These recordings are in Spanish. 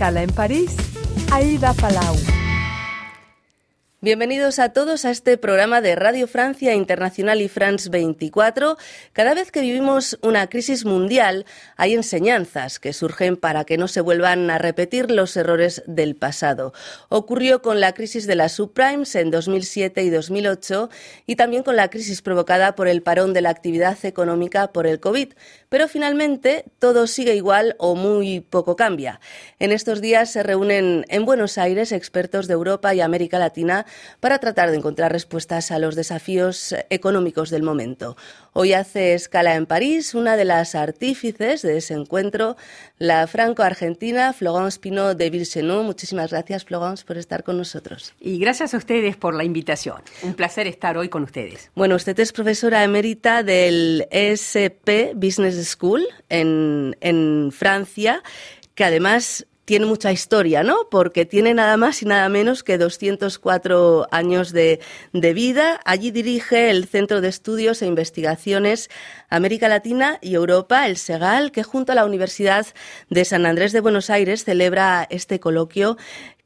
en París, Aida Palau. Bienvenidos a todos a este programa de Radio Francia Internacional y France 24. Cada vez que vivimos una crisis mundial, hay enseñanzas que surgen para que no se vuelvan a repetir los errores del pasado. Ocurrió con la crisis de las subprimes en 2007 y 2008 y también con la crisis provocada por el parón de la actividad económica por el COVID. Pero finalmente todo sigue igual o muy poco cambia. En estos días se reúnen en Buenos Aires expertos de Europa y América Latina para tratar de encontrar respuestas a los desafíos económicos del momento. Hoy hace escala en París una de las artífices de ese encuentro, la franco-argentina Florence Pinot de Vilchenou. Muchísimas gracias, Florence, por estar con nosotros. Y gracias a ustedes por la invitación. Un placer estar hoy con ustedes. Bueno, usted es profesora emérita del ESP Business School en, Francia que además tiene mucha historia, ¿no? Porque tiene nada más y nada menos que 204 años de, vida. Allí dirige el Centro de Estudios e Investigaciones América Latina y Europa, el SEGAL, que junto a la Universidad de San Andrés de Buenos Aires celebra este coloquio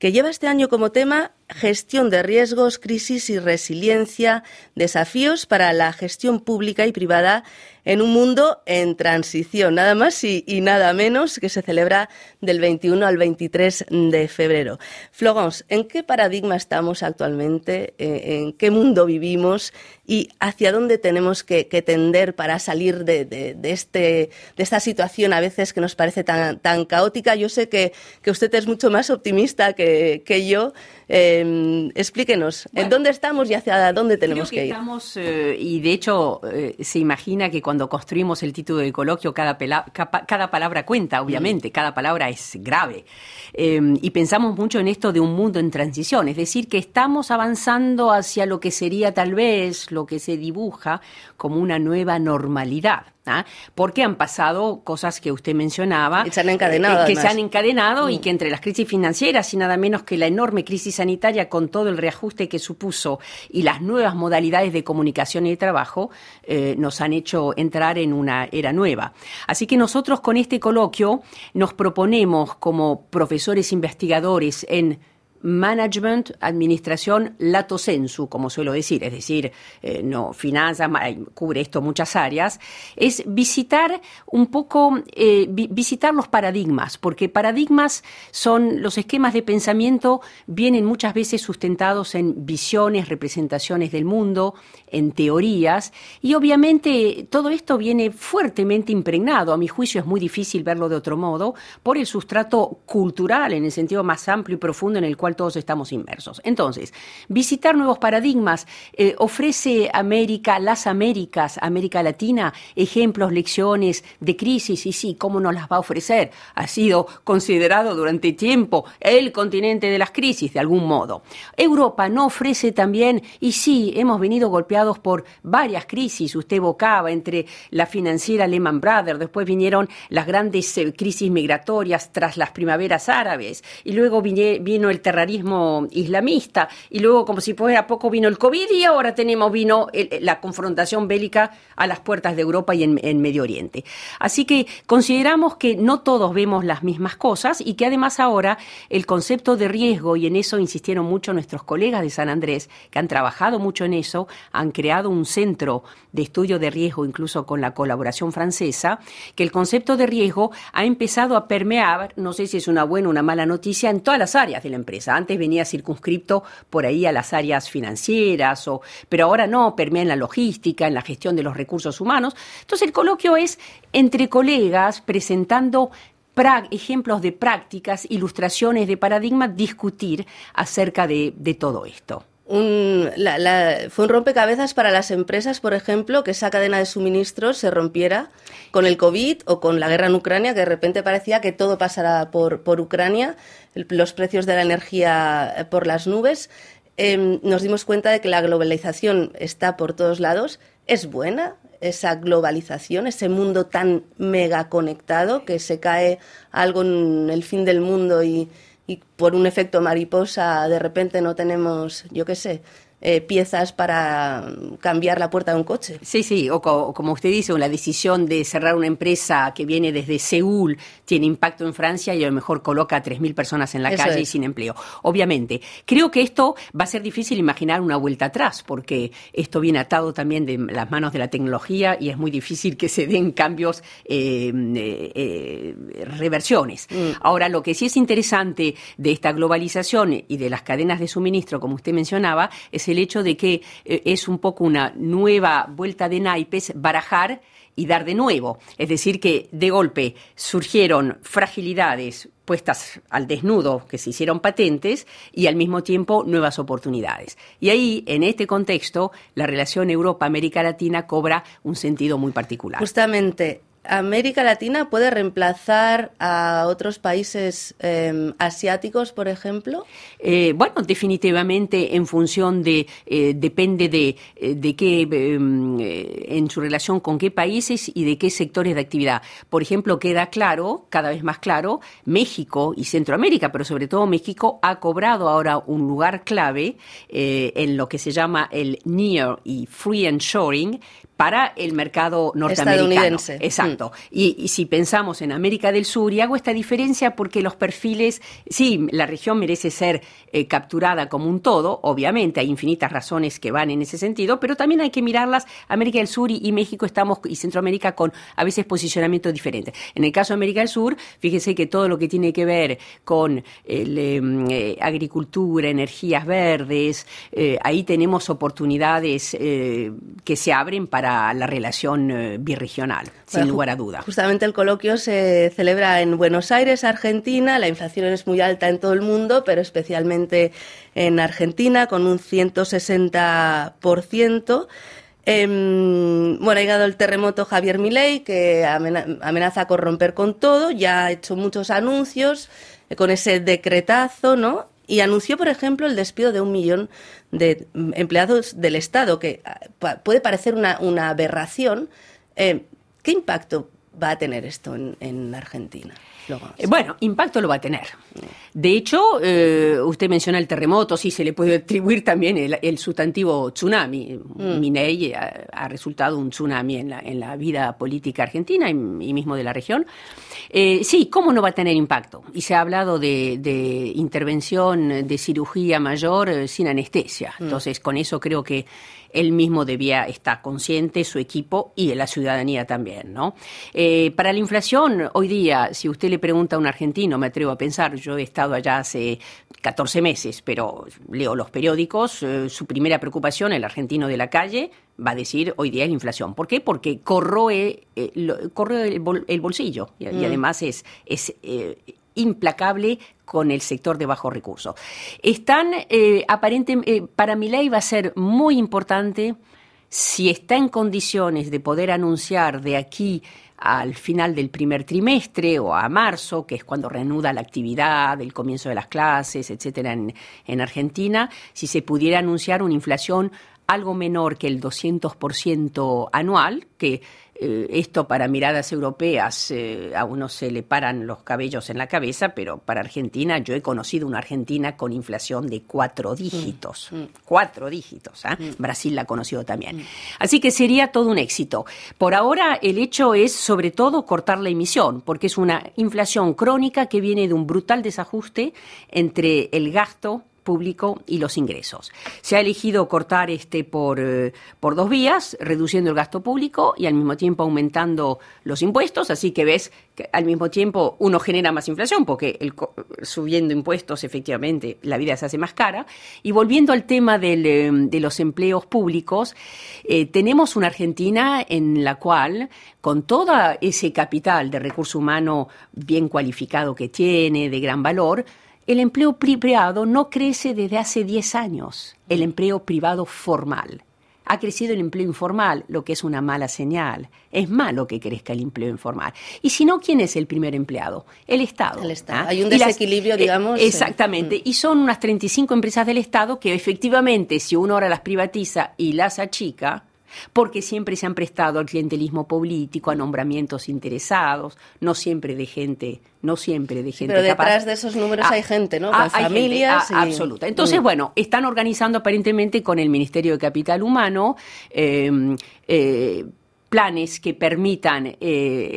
que lleva este año como tema Gestión de riesgos, crisis y resiliencia, desafíos para la gestión pública y privada en un mundo en transición, nada más y, nada menos, que se celebra del 21 al 23 de febrero. Florence, ¿en qué paradigma estamos actualmente? Eh, ¿En qué mundo vivimos? ¿Y hacia dónde tenemos que, que tender para salir de, de, este, de esta situación a veces que nos parece tan, tan caótica? Yo sé que, que usted es mucho más optimista que, que yo. Eh, explíquenos, bueno, ¿en dónde estamos y hacia dónde tenemos que, que, ir? Estamos, eh, y de hecho, eh, se imagina que cuando construimos el título del coloquio, cada, cada palabra cuenta, obviamente, mm. cada palabra es grave. Em, y pensamos mucho en esto de un mundo en transición, es decir, que estamos avanzando hacia lo que sería tal vez lo que se dibuja como una nueva normalidad. ¿Ah? Porque han pasado cosas que usted mencionaba. se han encadenado. Eh, que se han encadenado mm. y que entre las crisis financieras y nada menos que la enorme crisis sanitaria con todo el reajuste que supuso y las nuevas modalidades de comunicación y de trabajo eh, nos han hecho entrar en una era nueva. Así que nosotros con este coloquio nos proponemos como profesores investigadores en management, administración, lato sensu, como suelo decir, es decir, eh, no finanzas, cubre esto muchas áreas, es visitar un poco, eh, vi visitar los paradigmas, porque paradigmas son los esquemas de pensamiento, vienen muchas veces sustentados en visiones, representaciones del mundo, en teorías, y obviamente todo esto viene fuertemente impregnado, a mi juicio es muy difícil verlo de otro modo, por el sustrato cultural en el sentido más amplio y profundo en el cual todos estamos inmersos. Entonces, visitar nuevos paradigmas eh, ofrece América, las Américas, América Latina, ejemplos, lecciones de crisis, y sí, ¿cómo nos las va a ofrecer? Ha sido considerado durante tiempo el continente de las crisis, de algún modo. Europa no ofrece también, y sí, hemos venido golpeados por varias crisis, usted evocaba entre la financiera Lehman Brothers, después vinieron las grandes eh, crisis migratorias tras las primaveras árabes, y luego vino el terrorismo islamista, y luego como si fuera poco vino el COVID, y ahora tenemos vino la confrontación bélica a las puertas de Europa y en, en Medio Oriente. Así que consideramos que no todos vemos las mismas cosas y que además ahora el concepto de riesgo, y en eso insistieron mucho nuestros colegas de San Andrés, que han trabajado mucho en eso, han creado un centro de estudio de riesgo, incluso con la colaboración francesa, que el concepto de riesgo ha empezado a permear, no sé si es una buena o una mala noticia, en todas las áreas de la empresa. Antes venía circunscripto por ahí a las áreas financieras, pero ahora no, permea en la logística, en la gestión de los recursos humanos. Entonces el coloquio es entre colegas presentando ejemplos de prácticas, ilustraciones de paradigmas, discutir acerca de todo esto. Un, la, la, fue un rompecabezas para las empresas, por ejemplo, que esa cadena de suministros se rompiera con el COVID o con la guerra en Ucrania, que de repente parecía que todo pasara por, Ucrania, los precios de la energía por las nubes. Eh, nos dimos cuenta de que la globalización está por todos lados. Es buena esa globalización, ese mundo tan mega conectado que se cae algo en el fin del mundo y, y por un efecto mariposa de repente no tenemos, yo qué sé, eh, piezas para cambiar la puerta de un coche. Sí, sí, o, como usted dice, la decisión de cerrar una empresa que viene desde Seúl tiene impacto en Francia y a lo mejor coloca a 3.000 personas en la calle y sin empleo. Obviamente, creo que esto va a ser difícil imaginar una vuelta atrás, porque esto viene atado también de las manos de la tecnología y es muy difícil que se den cambios, eh, eh, reversiones. Mm. Ahora, lo que sí es interesante de esta globalización y de las cadenas de suministro, como usted mencionaba, es el hecho de que eh, es un poco una nueva vuelta de naipes barajar y dar de nuevo. Es decir, que de golpe surgieron fragilidades puestas al desnudo que se hicieron patentes y al mismo tiempo nuevas oportunidades. Y ahí, en este contexto, la relación Europa-América Latina cobra un sentido muy particular. Justamente, América Latina puede reemplazar a otros países em, asiáticos, por ejemplo? Eh, bueno, definitivamente en función de, eh, depende de, eh, de qué, em, en su relación con qué países y de qué sectores de actividad. Por ejemplo, queda claro, cada vez más claro, México y Centroamérica, pero sobre todo México ha cobrado ahora un lugar clave en lo que se llama el Near y Free and Shoring, para el mercado norteamericano. Exacto. Mm. Y, si pensamos en América del Sur, y hago esta diferencia porque los perfiles, sí, la región merece ser eh, capturada como un todo, obviamente hay infinitas razones que van en ese sentido, pero también hay que mirarlas, América del Sur y, México estamos, y Centroamérica, con a veces posicionamientos diferentes. En el caso de América del Sur, fíjese que todo lo que tiene que ver con em, eh, agricultura, energías verdes, eh, ahí tenemos oportunidades que se abren para la, relación eh, birregional, sin lugar a duda. Justamente el coloquio se celebra en Buenos Aires, Argentina. La inflación es muy alta en todo el mundo, pero especialmente en Argentina, con un 160%. Em, bueno, ha llegado el terremoto Javier Milei, que amenaza con romper con todo, ya ha hecho muchos anuncios eh, con ese decretazo, ¿no? Y anunció, por ejemplo, el despido de un millón de empleados del Estado, que ah, puede parecer una, aberración. Eh, ¿Qué impacto va a tener esto en, Argentina? Eh, bueno, impacto lo va a tener. De hecho, eh, usted menciona el terremoto, sí se le puede atribuir también el, sustantivo tsunami. Mm. Minei ha, resultado un tsunami en la, en la vida política argentina y, mismo de la región. Eh, sí, ¿cómo no va a tener impacto? Y se ha hablado de, intervención de cirugía mayor sin anestesia. Mm. Entonces, con eso creo que él mismo debía estar consciente, su equipo y la ciudadanía también, ¿no? Eh, para la inflación, hoy día, si usted le pregunta a un argentino, me atrevo a pensar, yo he estado allá hace 14 meses, pero leo los periódicos, eh, su primera preocupación, el argentino de la calle, va a decir hoy día es la inflación. ¿Por qué? Porque corroe, eh, el, bolsillo y, mm. además es, es implacable con el sector de bajos recursos. Están, eh, aparentemente, eh, para mi ley va a ser muy importante si está en condiciones de poder anunciar de aquí al final del primer trimestre o a marzo, que es cuando reanuda la actividad, el comienzo de las clases, etcétera, en, en Argentina, si se pudiera anunciar una inflación algo menor que el 200% anual, que eh, esto para miradas europeas eh, a uno se le paran los cabellos en la cabeza, pero para Argentina yo he conocido una Argentina con inflación de cuatro dígitos, mm, mm. cuatro dígitos. ¿ah? Mm. Brasil la ha conocido también. Así que sería todo un éxito. Por ahora el hecho es sobre todo cortar la emisión, porque es una inflación crónica que viene de un brutal desajuste entre el gasto público y los ingresos. Se ha elegido cortar este por, eh, por dos vías, reduciendo el gasto público y al mismo tiempo aumentando los impuestos, así que ves que al mismo tiempo uno genera más inflación porque el, subiendo impuestos efectivamente la vida se hace más cara. Y volviendo al tema del, eh, de los empleos públicos, eh, tenemos una Argentina en la cual con todo ese capital de recurso humano bien cualificado que tiene, de gran valor, el empleo privado no crece desde hace 10 años, el empleo privado formal. Ha crecido el empleo informal, lo que es una mala señal. Es malo que crezca el empleo informal. Y si no, ¿quién es el primer empleado? El Estado. El Estado. ¿ah? Hay un desequilibrio, eh, digamos. exactamente. Mm. Y son unas 35 empresas del Estado que efectivamente, si uno ahora las privatiza y las achica, porque siempre se han prestado al clientelismo político, a nombramientos interesados, no siempre de gente, no siempre de gente. pero detrás de esos números ah, hay gente, ¿no? Ah, Con familias. Ah, absoluta. Entonces, mm. bueno, están organizando aparentemente con el Ministerio de Capital Humano. Eh, eh, planes que permitan eh,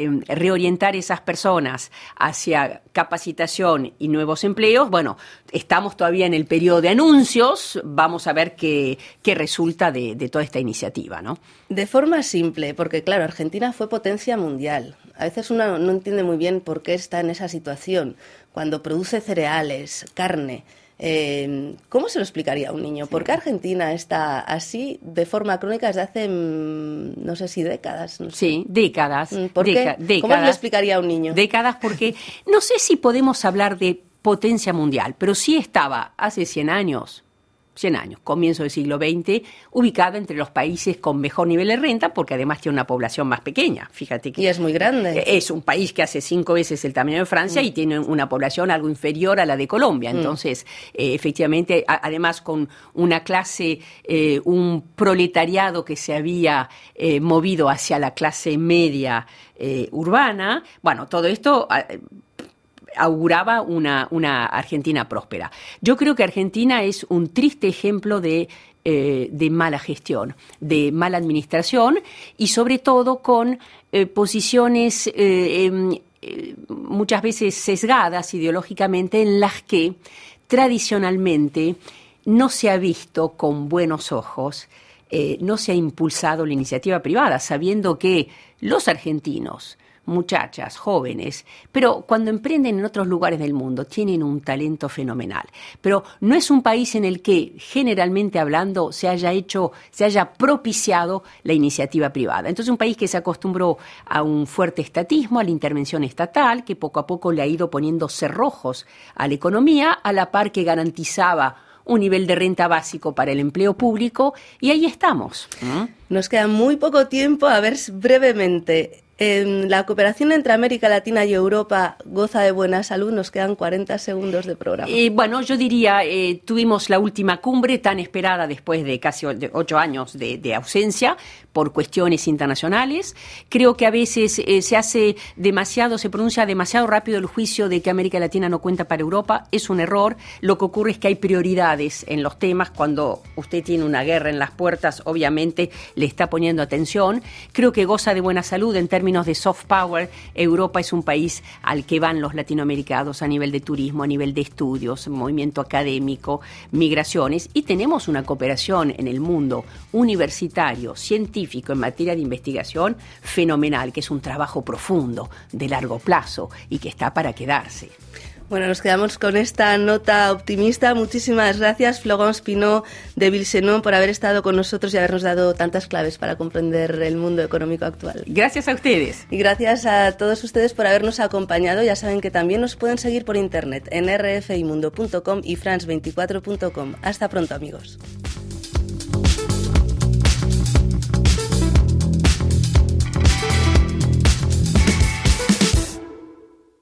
em, reorientar esas personas hacia capacitación y nuevos empleos, bueno, estamos todavía en el periodo de anuncios, vamos a ver qué, qué resulta de, toda esta iniciativa, ¿no? De forma simple, porque claro, Argentina fue potencia mundial. A veces uno no entiende muy bien por qué está en esa situación, cuando produce cereales, carne, eh, ¿Cómo se lo explicaría a un niño? ¿Por qué Argentina está así de forma crónica desde hace, mm, no sé si décadas? Sí, décadas. Mm, ¿Por qué? ¿Cómo se lo explicaría a un niño? Décadas porque no sé si podemos hablar de potencia mundial, pero sí estaba hace 100 años 100 años, comienzo del siglo XX, ubicada entre los países con mejor nivel de renta, porque además tiene una población más pequeña. Fíjate que. Y es muy grande. Es un país que hace cinco veces el tamaño de Francia y mm. tiene una población algo inferior a la de Colombia. Mm. Entonces, eh, efectivamente, además con una clase, eh, un proletariado que se había eh, movido hacia la clase media urbana, bueno, todo esto auguraba una, Argentina próspera. Yo creo que Argentina es un triste ejemplo de eh, mala gestión, de mala administración y sobre todo con eh, posiciones eh, em, muchas veces sesgadas ideológicamente en las que tradicionalmente no se ha visto con buenos ojos, no se ha impulsado la iniciativa privada, sabiendo que los argentinos, muchachas, jóvenes, pero cuando emprenden en otros lugares del mundo tienen un talento fenomenal. Pero no es un país en el que, generalmente hablando, se haya hecho, se haya propiciado la iniciativa privada. Entonces, un país que se acostumbró a un fuerte estatismo, a la intervención estatal, que poco a poco le ha ido poniendo cerrojos a la economía, a la par que garantizaba un nivel de renta básico para el empleo público y ahí estamos. Nos queda muy poco tiempo. A ver brevemente, la cooperación entre América Latina y Europa goza de buena salud. Nos quedan 40 segundos de programa. Y bueno, yo diría, eh, tuvimos la última cumbre tan esperada después de casi ocho años de, ausencia por cuestiones internacionales. Creo que a veces eh, se hace demasiado, se pronuncia demasiado rápido el juicio de que América Latina no cuenta para Europa. Es un error. Lo que ocurre es que hay prioridades en los temas. Cuando usted tiene una guerra en las puertas, obviamente le está poniendo atención. Creo que goza de buena salud en términos términos de soft power, Europa es un país al que van los latinoamericanos a nivel de turismo, a nivel de estudios, movimiento académico, migraciones, y tenemos una cooperación en el mundo universitario, científico, en materia de investigación fenomenal, que es un trabajo profundo, de largo plazo y que está para quedarse. Bueno, nos quedamos con esta nota optimista. Muchísimas gracias, Florence Pinot de Vilsenon, por haber estado con nosotros y habernos dado tantas claves para comprender el mundo económico actual. Gracias a ustedes. Y gracias a todos ustedes por habernos acompañado. Ya saben que también nos pueden seguir por internet en rfimundo.com y france24.com. Hasta pronto, amigos.